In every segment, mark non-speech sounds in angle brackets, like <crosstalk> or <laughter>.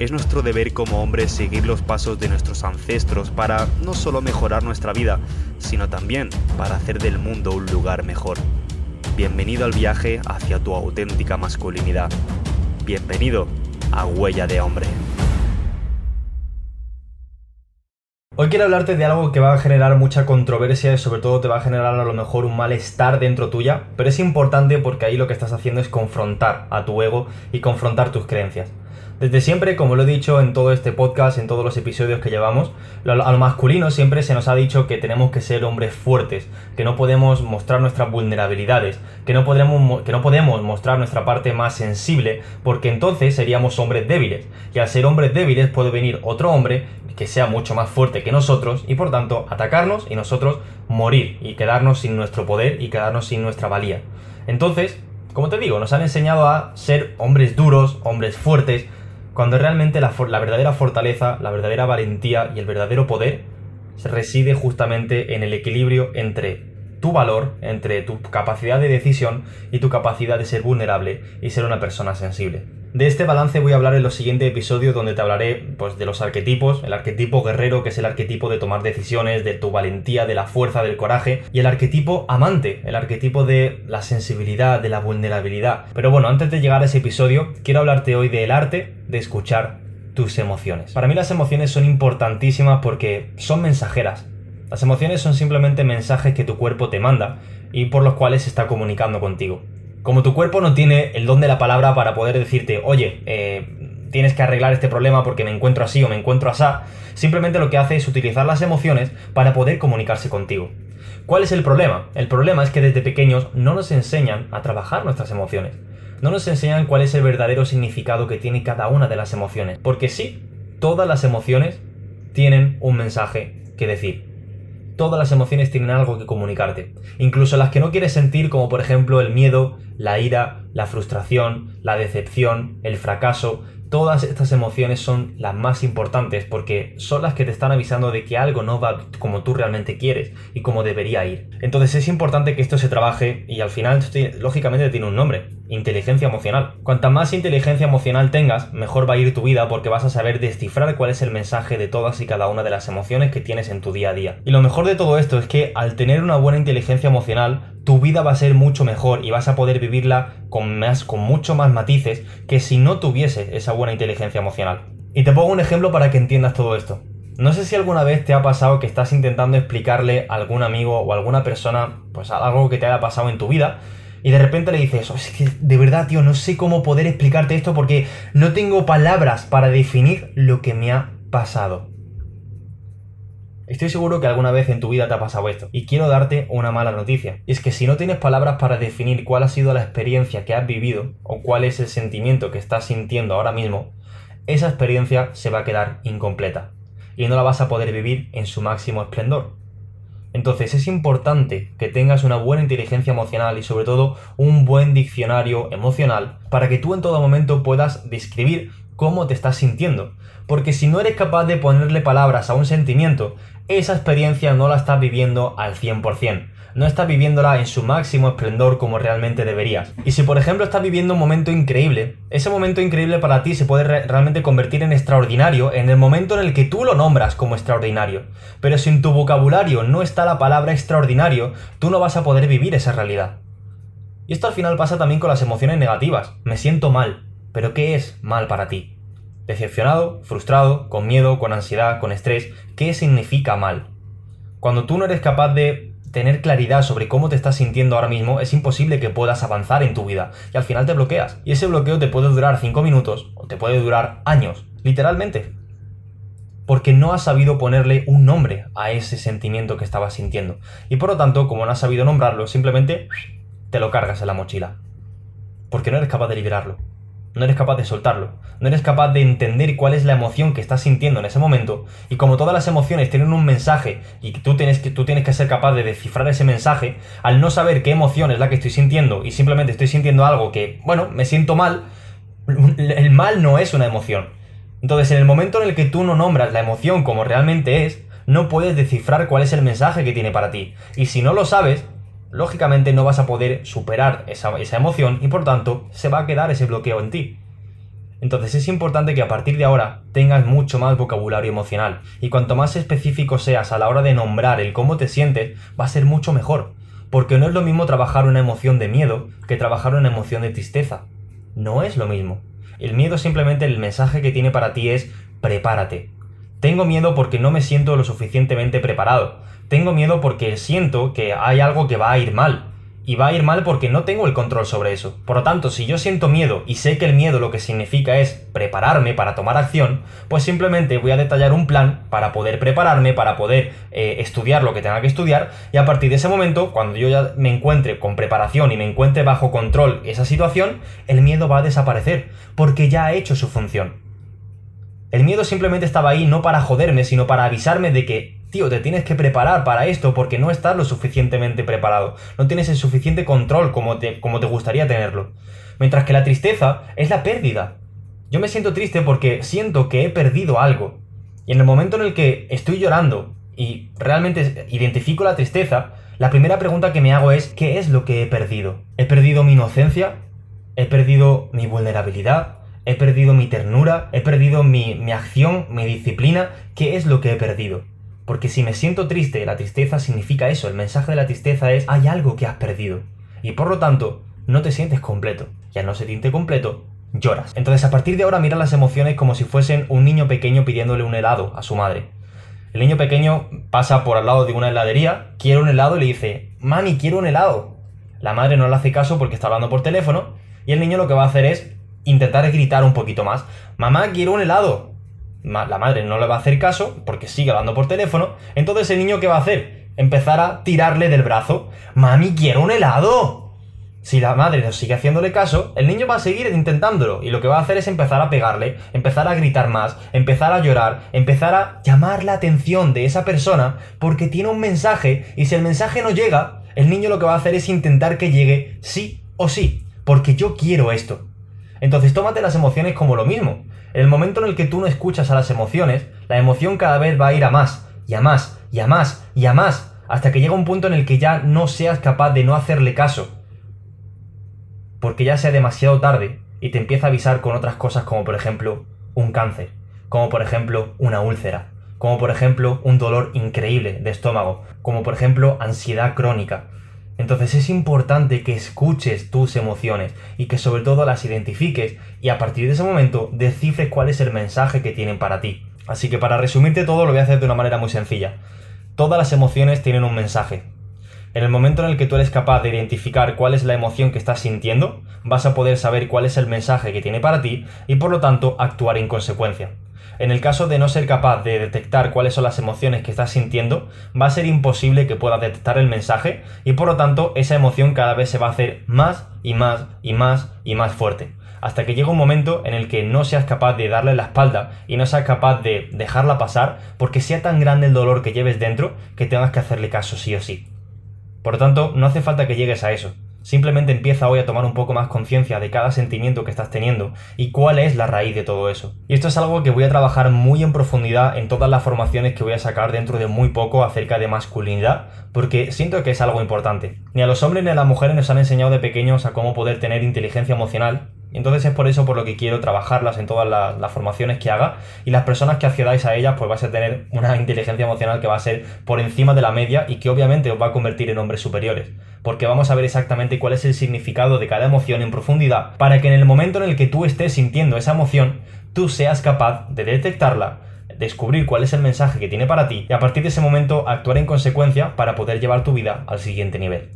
es nuestro deber como hombres seguir los pasos de nuestros ancestros para no solo mejorar nuestra vida, sino también para hacer del mundo un lugar mejor. Bienvenido al viaje hacia tu auténtica masculinidad. Bienvenido a Huella de Hombre. Hoy quiero hablarte de algo que va a generar mucha controversia y sobre todo te va a generar a lo mejor un malestar dentro tuya, pero es importante porque ahí lo que estás haciendo es confrontar a tu ego y confrontar tus creencias. Desde siempre, como lo he dicho en todo este podcast, en todos los episodios que llevamos, a lo masculino siempre se nos ha dicho que tenemos que ser hombres fuertes, que no podemos mostrar nuestras vulnerabilidades, que no, podemos, que no podemos mostrar nuestra parte más sensible, porque entonces seríamos hombres débiles. Y al ser hombres débiles puede venir otro hombre que sea mucho más fuerte que nosotros y por tanto atacarnos y nosotros morir y quedarnos sin nuestro poder y quedarnos sin nuestra valía. Entonces, como te digo, nos han enseñado a ser hombres duros, hombres fuertes, cuando realmente la, verdadera fortaleza, la verdadera valentía y el verdadero poder reside justamente en el equilibrio entre tu valor, entre tu capacidad de decisión y tu capacidad de ser vulnerable y ser una persona sensible. De este balance voy a hablar en los siguientes episodios donde te hablaré pues, de los arquetipos, el arquetipo guerrero que es el arquetipo de tomar decisiones, de tu valentía, de la fuerza, del coraje, y el arquetipo amante, el arquetipo de la sensibilidad, de la vulnerabilidad. Pero bueno, antes de llegar a ese episodio, quiero hablarte hoy del arte de escuchar tus emociones. Para mí las emociones son importantísimas porque son mensajeras. Las emociones son simplemente mensajes que tu cuerpo te manda y por los cuales se está comunicando contigo. Como tu cuerpo no tiene el don de la palabra para poder decirte, oye, eh, tienes que arreglar este problema porque me encuentro así o me encuentro asá, simplemente lo que hace es utilizar las emociones para poder comunicarse contigo. ¿Cuál es el problema? El problema es que desde pequeños no nos enseñan a trabajar nuestras emociones. No nos enseñan cuál es el verdadero significado que tiene cada una de las emociones. Porque sí, todas las emociones tienen un mensaje que decir todas las emociones tienen algo que comunicarte. Incluso las que no quieres sentir, como por ejemplo el miedo, la ira, la frustración, la decepción, el fracaso, todas estas emociones son las más importantes porque son las que te están avisando de que algo no va como tú realmente quieres y como debería ir. Entonces es importante que esto se trabaje y al final lógicamente tiene un nombre, inteligencia emocional. Cuanta más inteligencia emocional tengas, mejor va a ir tu vida porque vas a saber descifrar cuál es el mensaje de todas y cada una de las emociones que tienes en tu día a día. Y lo mejor de todo esto es que al tener una buena inteligencia emocional, tu vida va a ser mucho mejor y vas a poder vivirla con, más, con mucho más matices que si no tuviese esa buena inteligencia emocional. Y te pongo un ejemplo para que entiendas todo esto. No sé si alguna vez te ha pasado que estás intentando explicarle a algún amigo o a alguna persona pues algo que te haya pasado en tu vida y de repente le dices, es que de verdad, tío, no sé cómo poder explicarte esto porque no tengo palabras para definir lo que me ha pasado. Estoy seguro que alguna vez en tu vida te ha pasado esto. Y quiero darte una mala noticia. Y es que si no tienes palabras para definir cuál ha sido la experiencia que has vivido o cuál es el sentimiento que estás sintiendo ahora mismo, esa experiencia se va a quedar incompleta. Y no la vas a poder vivir en su máximo esplendor. Entonces es importante que tengas una buena inteligencia emocional y sobre todo un buen diccionario emocional para que tú en todo momento puedas describir cómo te estás sintiendo. Porque si no eres capaz de ponerle palabras a un sentimiento, esa experiencia no la estás viviendo al 100%. No estás viviéndola en su máximo esplendor como realmente deberías. Y si por ejemplo estás viviendo un momento increíble, ese momento increíble para ti se puede realmente convertir en extraordinario en el momento en el que tú lo nombras como extraordinario. Pero si en tu vocabulario no está la palabra extraordinario, tú no vas a poder vivir esa realidad. Y esto al final pasa también con las emociones negativas. Me siento mal. Pero ¿qué es mal para ti? Decepcionado, frustrado, con miedo, con ansiedad, con estrés. ¿Qué significa mal? Cuando tú no eres capaz de tener claridad sobre cómo te estás sintiendo ahora mismo, es imposible que puedas avanzar en tu vida y al final te bloqueas. Y ese bloqueo te puede durar 5 minutos o te puede durar años, literalmente. Porque no has sabido ponerle un nombre a ese sentimiento que estabas sintiendo. Y por lo tanto, como no has sabido nombrarlo, simplemente te lo cargas en la mochila. Porque no eres capaz de liberarlo. No eres capaz de soltarlo, no eres capaz de entender cuál es la emoción que estás sintiendo en ese momento, y como todas las emociones tienen un mensaje y tú tienes que, tú tienes que ser capaz de descifrar ese mensaje, al no saber qué emoción es la que estoy sintiendo y simplemente estoy sintiendo algo que, bueno, me siento mal, el mal no es una emoción. Entonces, en el momento en el que tú no nombras la emoción como realmente es, no puedes descifrar cuál es el mensaje que tiene para ti. Y si no lo sabes, lógicamente no vas a poder superar esa, emoción y por tanto se va a quedar ese bloqueo en ti. Entonces es importante que a partir de ahora tengas mucho más vocabulario emocional y cuanto más específico seas a la hora de nombrar el cómo te sientes, va a ser mucho mejor. Porque no es lo mismo trabajar una emoción de miedo que trabajar una emoción de tristeza. No es lo mismo. El miedo simplemente el mensaje que tiene para ti es prepárate. Tengo miedo porque no me siento lo suficientemente preparado. Tengo miedo porque siento que hay algo que va a ir mal. Y va a ir mal porque no tengo el control sobre eso. Por lo tanto, si yo siento miedo y sé que el miedo lo que significa es prepararme para tomar acción, pues simplemente voy a detallar un plan para poder prepararme, para poder eh, estudiar lo que tenga que estudiar. Y a partir de ese momento, cuando yo ya me encuentre con preparación y me encuentre bajo control esa situación, el miedo va a desaparecer porque ya ha hecho su función. El miedo simplemente estaba ahí no para joderme, sino para avisarme de que tío, te tienes que preparar para esto porque no estás lo suficientemente preparado, no tienes el suficiente control como te, como te gustaría tenerlo. Mientras que la tristeza es la pérdida. Yo me siento triste porque siento que he perdido algo. Y en el momento en el que estoy llorando y realmente identifico la tristeza, la primera pregunta que me hago es, ¿qué es lo que he perdido? ¿He perdido mi inocencia? ¿He perdido mi vulnerabilidad? ¿He perdido mi ternura? ¿He perdido mi, mi acción, mi disciplina? ¿Qué es lo que he perdido? Porque si me siento triste, la tristeza significa eso, el mensaje de la tristeza es hay algo que has perdido. Y por lo tanto, no te sientes completo. Y al no sentirte completo, lloras. Entonces a partir de ahora mira las emociones como si fuesen un niño pequeño pidiéndole un helado a su madre. El niño pequeño pasa por al lado de una heladería, quiere un helado y le dice, mami, quiero un helado. La madre no le hace caso porque está hablando por teléfono y el niño lo que va a hacer es intentar gritar un poquito más, mamá, quiero un helado la madre no le va a hacer caso porque sigue hablando por teléfono, entonces el niño ¿qué va a hacer? Empezar a tirarle del brazo. Mami, quiero un helado. Si la madre no sigue haciéndole caso, el niño va a seguir intentándolo y lo que va a hacer es empezar a pegarle, empezar a gritar más, empezar a llorar, empezar a llamar la atención de esa persona porque tiene un mensaje y si el mensaje no llega, el niño lo que va a hacer es intentar que llegue sí o sí, porque yo quiero esto. Entonces tómate las emociones como lo mismo. En el momento en el que tú no escuchas a las emociones, la emoción cada vez va a ir a más, y a más, y a más, y a más, hasta que llega un punto en el que ya no seas capaz de no hacerle caso. Porque ya sea demasiado tarde y te empieza a avisar con otras cosas como por ejemplo un cáncer, como por ejemplo una úlcera, como por ejemplo un dolor increíble de estómago, como por ejemplo ansiedad crónica, entonces es importante que escuches tus emociones y que sobre todo las identifiques y a partir de ese momento descifres cuál es el mensaje que tienen para ti. Así que para resumirte todo lo voy a hacer de una manera muy sencilla. Todas las emociones tienen un mensaje. En el momento en el que tú eres capaz de identificar cuál es la emoción que estás sintiendo, vas a poder saber cuál es el mensaje que tiene para ti y por lo tanto actuar en consecuencia. En el caso de no ser capaz de detectar cuáles son las emociones que estás sintiendo, va a ser imposible que puedas detectar el mensaje y por lo tanto esa emoción cada vez se va a hacer más y más y más y más fuerte. Hasta que llega un momento en el que no seas capaz de darle la espalda y no seas capaz de dejarla pasar porque sea tan grande el dolor que lleves dentro que tengas que hacerle caso sí o sí. Por tanto, no hace falta que llegues a eso. Simplemente empieza hoy a tomar un poco más conciencia de cada sentimiento que estás teniendo y cuál es la raíz de todo eso. Y esto es algo que voy a trabajar muy en profundidad en todas las formaciones que voy a sacar dentro de muy poco acerca de masculinidad, porque siento que es algo importante. Ni a los hombres ni a las mujeres nos han enseñado de pequeños a cómo poder tener inteligencia emocional entonces es por eso por lo que quiero trabajarlas en todas las, formaciones que haga y las personas que accedáis a ellas pues vais a tener una <laughs> inteligencia emocional que va a ser por encima de la media y que obviamente os va a convertir en hombres superiores. Porque vamos a ver exactamente cuál es el significado de cada emoción en profundidad para que en el momento en el que tú estés sintiendo esa emoción, tú seas capaz de detectarla, descubrir cuál es el mensaje que tiene para ti y a partir de ese momento actuar en consecuencia para poder llevar tu vida al siguiente nivel.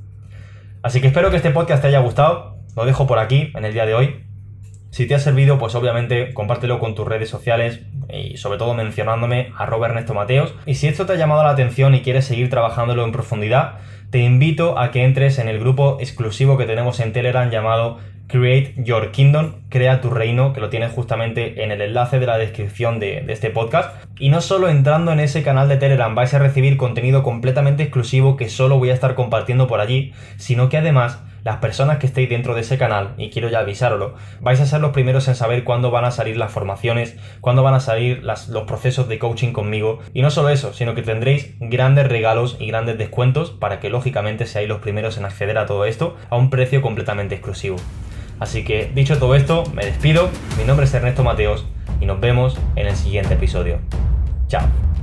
Así que espero que este podcast te haya gustado, lo dejo por aquí en el día de hoy. Si te ha servido, pues obviamente compártelo con tus redes sociales y sobre todo mencionándome a Robert Ernesto Mateos. Y si esto te ha llamado la atención y quieres seguir trabajándolo en profundidad, te invito a que entres en el grupo exclusivo que tenemos en Telegram llamado Create Your Kingdom, crea tu reino, que lo tienes justamente en el enlace de la descripción de, de, este podcast. Y no solo entrando en ese canal de Telegram vais a recibir contenido completamente exclusivo que solo voy a estar compartiendo por allí, sino que además las personas que estéis dentro de ese canal, y quiero ya avisaroslo, vais a ser los primeros en saber cuándo van a salir las formaciones, cuándo van a salir los procesos de coaching conmigo. Y no solo eso, sino que tendréis grandes regalos y grandes descuentos para que lógicamente seáis los primeros en acceder a todo esto a un precio completamente exclusivo. Así que dicho todo esto, me despido, mi nombre es Ernesto Mateos y nos vemos en el siguiente episodio. Chao.